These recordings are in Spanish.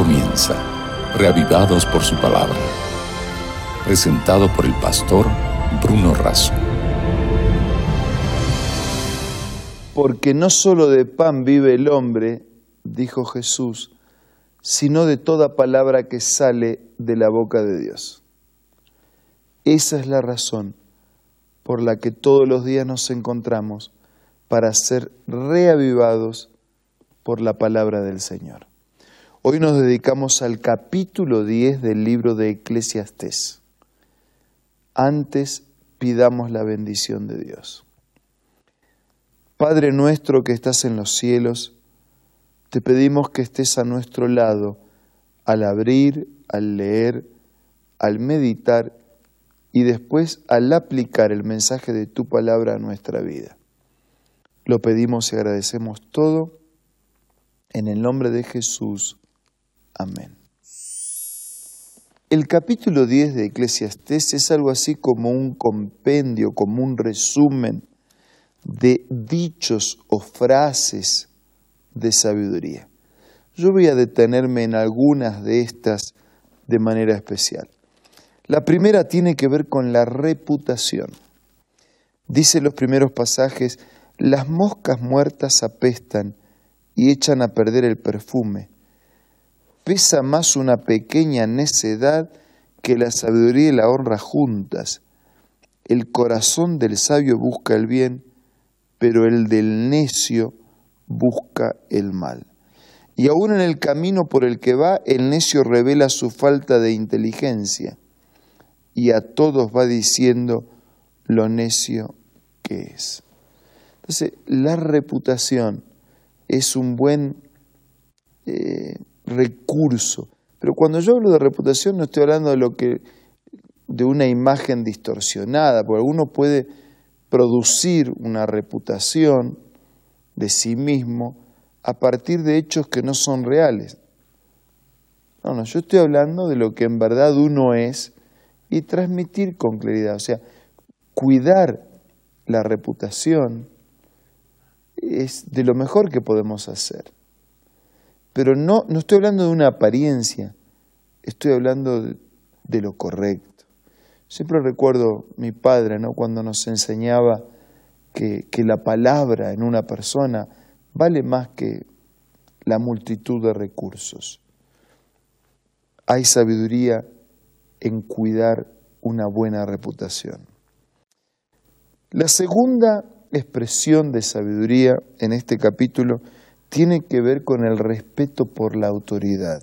comienza, reavivados por su palabra. Presentado por el pastor Bruno Razo. Porque no solo de pan vive el hombre, dijo Jesús, sino de toda palabra que sale de la boca de Dios. Esa es la razón por la que todos los días nos encontramos para ser reavivados por la palabra del Señor. Hoy nos dedicamos al capítulo 10 del libro de Eclesiastés. Antes pidamos la bendición de Dios. Padre nuestro que estás en los cielos, te pedimos que estés a nuestro lado al abrir, al leer, al meditar y después al aplicar el mensaje de tu palabra a nuestra vida. Lo pedimos y agradecemos todo en el nombre de Jesús. Amén. El capítulo 10 de Eclesiastés es algo así como un compendio, como un resumen de dichos o frases de sabiduría. Yo voy a detenerme en algunas de estas de manera especial. La primera tiene que ver con la reputación. Dice los primeros pasajes, las moscas muertas apestan y echan a perder el perfume pesa más una pequeña necedad que la sabiduría y la honra juntas. El corazón del sabio busca el bien, pero el del necio busca el mal. Y aún en el camino por el que va, el necio revela su falta de inteligencia y a todos va diciendo lo necio que es. Entonces, la reputación es un buen eh, recurso. Pero cuando yo hablo de reputación no estoy hablando de lo que de una imagen distorsionada, porque uno puede producir una reputación de sí mismo a partir de hechos que no son reales. No, no, yo estoy hablando de lo que en verdad uno es y transmitir con claridad, o sea, cuidar la reputación es de lo mejor que podemos hacer. Pero no, no estoy hablando de una apariencia, estoy hablando de, lo correcto. Siempre recuerdo mi padre, ¿no? cuando nos enseñaba que, que la palabra en una persona vale más que la multitud de recursos. Hay sabiduría en cuidar una buena reputación. La segunda expresión de sabiduría en este capítulo tiene que ver con el respeto por la autoridad.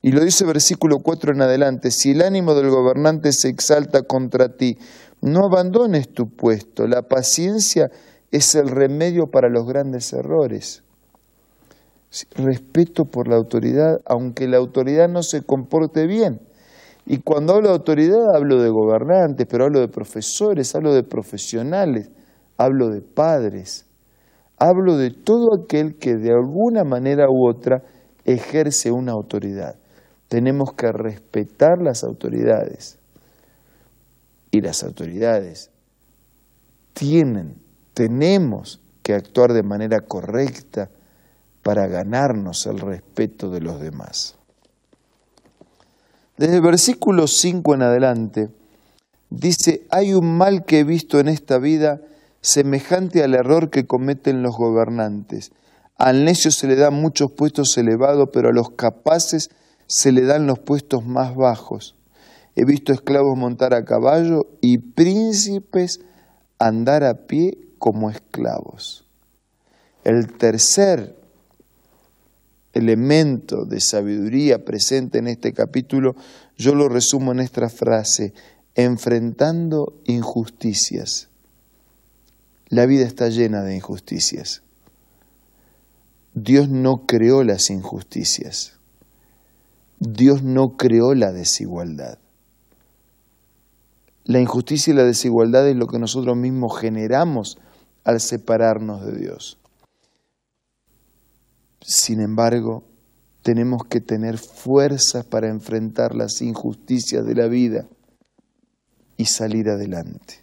Y lo dice versículo 4 en adelante, si el ánimo del gobernante se exalta contra ti, no abandones tu puesto. La paciencia es el remedio para los grandes errores. Respeto por la autoridad, aunque la autoridad no se comporte bien. Y cuando hablo de autoridad hablo de gobernantes, pero hablo de profesores, hablo de profesionales, hablo de padres hablo de todo aquel que de alguna manera u otra ejerce una autoridad. Tenemos que respetar las autoridades. Y las autoridades tienen, tenemos que actuar de manera correcta para ganarnos el respeto de los demás. Desde el versículo 5 en adelante, dice, hay un mal que he visto en esta vida semejante al error que cometen los gobernantes. Al necio se le dan muchos puestos elevados, pero a los capaces se le dan los puestos más bajos. He visto esclavos montar a caballo y príncipes andar a pie como esclavos. El tercer elemento de sabiduría presente en este capítulo, yo lo resumo en esta frase, enfrentando injusticias. La vida está llena de injusticias. Dios no creó las injusticias. Dios no creó la desigualdad. La injusticia y la desigualdad es lo que nosotros mismos generamos al separarnos de Dios. Sin embargo, tenemos que tener fuerzas para enfrentar las injusticias de la vida y salir adelante.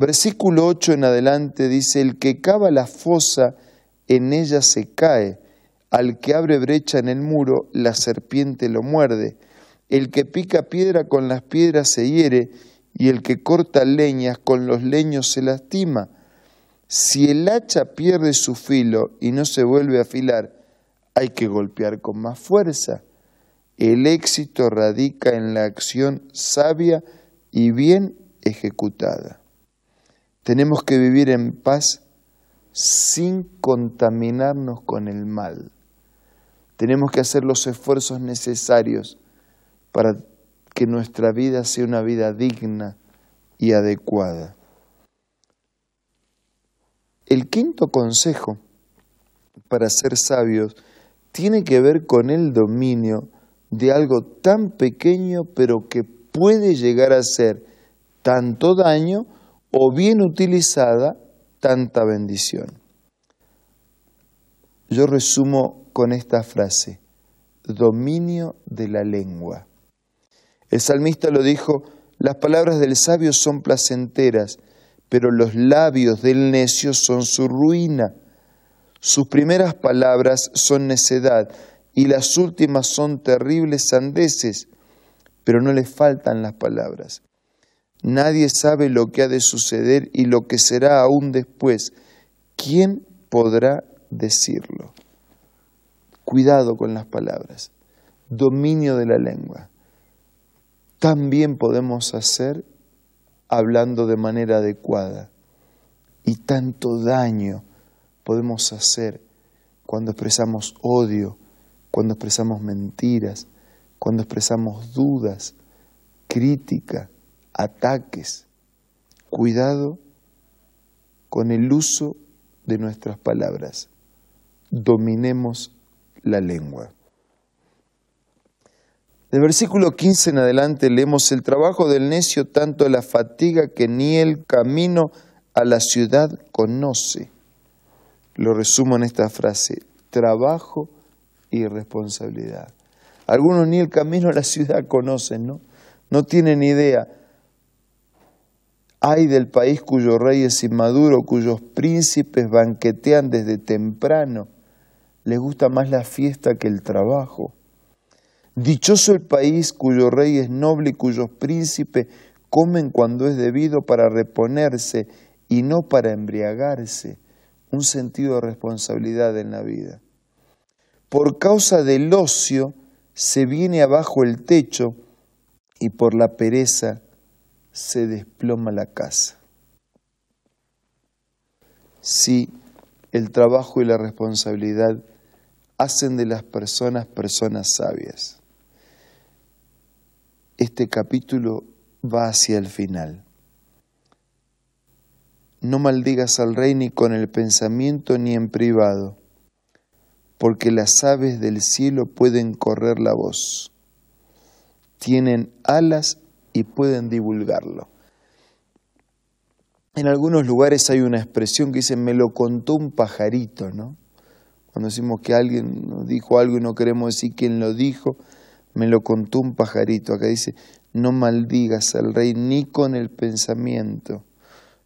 Versículo 8 en adelante dice, el que cava la fosa, en ella se cae, Al que abre brecha en el muro, la serpiente lo muerde. El que pica piedra con las piedras se hiere, y el que corta leñas con los leños se lastima. Si el hacha pierde su filo y no se vuelve a afilar, hay que golpear con más fuerza. El éxito radica en la acción sabia y bien ejecutada. Tenemos que vivir en paz sin contaminarnos con el mal. Tenemos que hacer los esfuerzos necesarios para que nuestra vida sea una vida digna y adecuada. El quinto consejo para ser sabios tiene que ver con el dominio de algo tan pequeño pero que puede llegar a ser tanto daño o bien utilizada tanta bendición. Yo resumo con esta frase, dominio de la lengua. El salmista lo dijo, las palabras del sabio son placenteras, pero los labios del necio son su ruina. Sus primeras palabras son necedad, y las últimas son terribles sandeces, pero no le faltan las palabras. Nadie sabe lo que ha de suceder y lo que será aún después. ¿Quién podrá decirlo? Cuidado con las palabras. Dominio de la lengua. También podemos hacer hablando de manera adecuada. Y tanto daño podemos hacer cuando expresamos odio, cuando expresamos mentiras, cuando expresamos dudas, crítica, ataques. Cuidado con el uso de nuestras palabras. Dominemos la lengua. Del versículo 15 en adelante leemos el trabajo del necio tanto la fatiga que ni el camino a la ciudad conoce. Lo resumo en esta frase, trabajo y responsabilidad. Algunos ni el camino a la ciudad conocen, ¿no? No tienen idea. Hay del país cuyo rey es inmaduro, cuyos príncipes banquetean desde temprano. Les gusta más la fiesta que el trabajo. Dichoso el país cuyo rey es noble y cuyos príncipes comen cuando es debido para reponerse y no para embriagarse. Un sentido de responsabilidad en la vida por causa del ocio se viene abajo el techo y por la pereza se desploma la casa. Sí, el trabajo y la responsabilidad hacen de las personas personas sabias. Este capítulo va hacia el final. No maldigas al rey ni con el pensamiento ni en privado porque las aves del cielo pueden correr la voz, tienen alas y pueden divulgarlo. En algunos lugares hay una expresión que dice, me lo contó un pajarito, ¿no? Cuando decimos que alguien dijo algo y no queremos decir quién lo dijo, me lo contó un pajarito. Acá dice, no maldigas al rey ni con el pensamiento,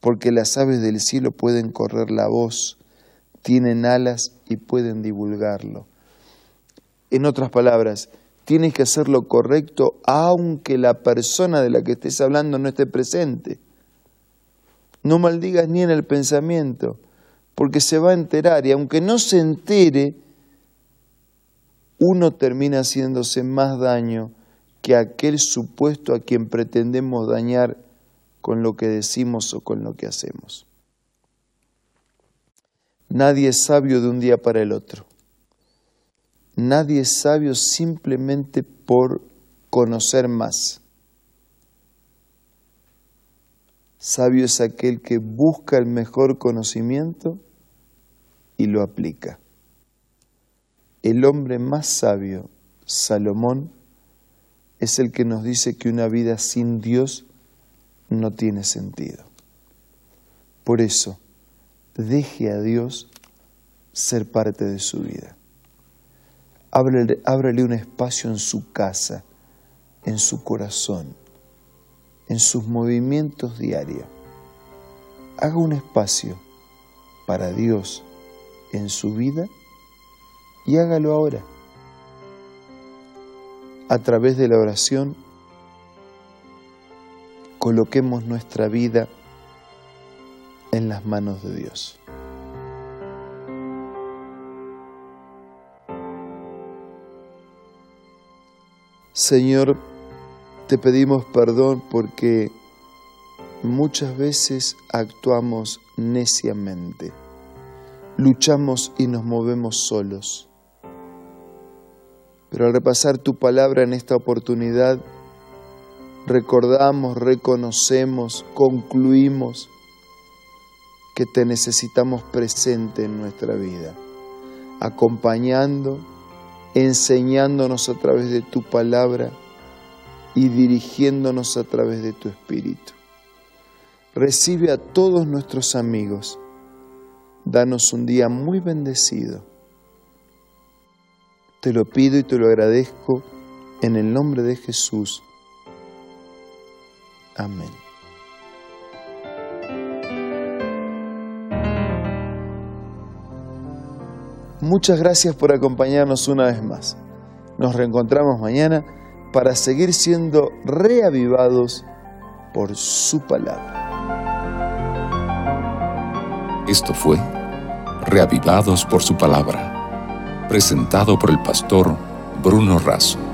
porque las aves del cielo pueden correr la voz, tienen alas y pueden divulgarlo. En otras palabras, tienes que hacer lo correcto aunque la persona de la que estés hablando no esté presente. No maldigas ni en el pensamiento, porque se va a enterar y aunque no se entere, uno termina haciéndose más daño que aquel supuesto a quien pretendemos dañar con lo que decimos o con lo que hacemos. Nadie es sabio de un día para el otro. Nadie es sabio simplemente por conocer más. Sabio es aquel que busca el mejor conocimiento y lo aplica. El hombre más sabio, Salomón, es el que nos dice que una vida sin Dios no tiene sentido. Por eso, deje a Dios ser parte de su vida. Ábrele, un espacio en su casa, en su corazón, en sus movimientos diarios. Haga un espacio para Dios en su vida Y hágalo ahora. A través de la oración, coloquemos nuestra vida en las manos de Dios. Señor, te pedimos perdón porque muchas veces actuamos neciamente, luchamos y nos movemos solos. Pero al repasar tu palabra en esta oportunidad, recordamos, reconocemos, concluimos que te necesitamos presente en nuestra vida, acompañando, enseñándonos a través de tu palabra y dirigiéndonos a través de tu espíritu. Recibe a todos nuestros amigos. Danos un día muy bendecido. Te lo pido y te lo agradezco en el nombre de Jesús. Amén. Muchas gracias por acompañarnos una vez más. Nos reencontramos mañana para seguir siendo reavivados por su palabra. Esto fue Reavivados por su palabra, presentado por el pastor Bruno Razo.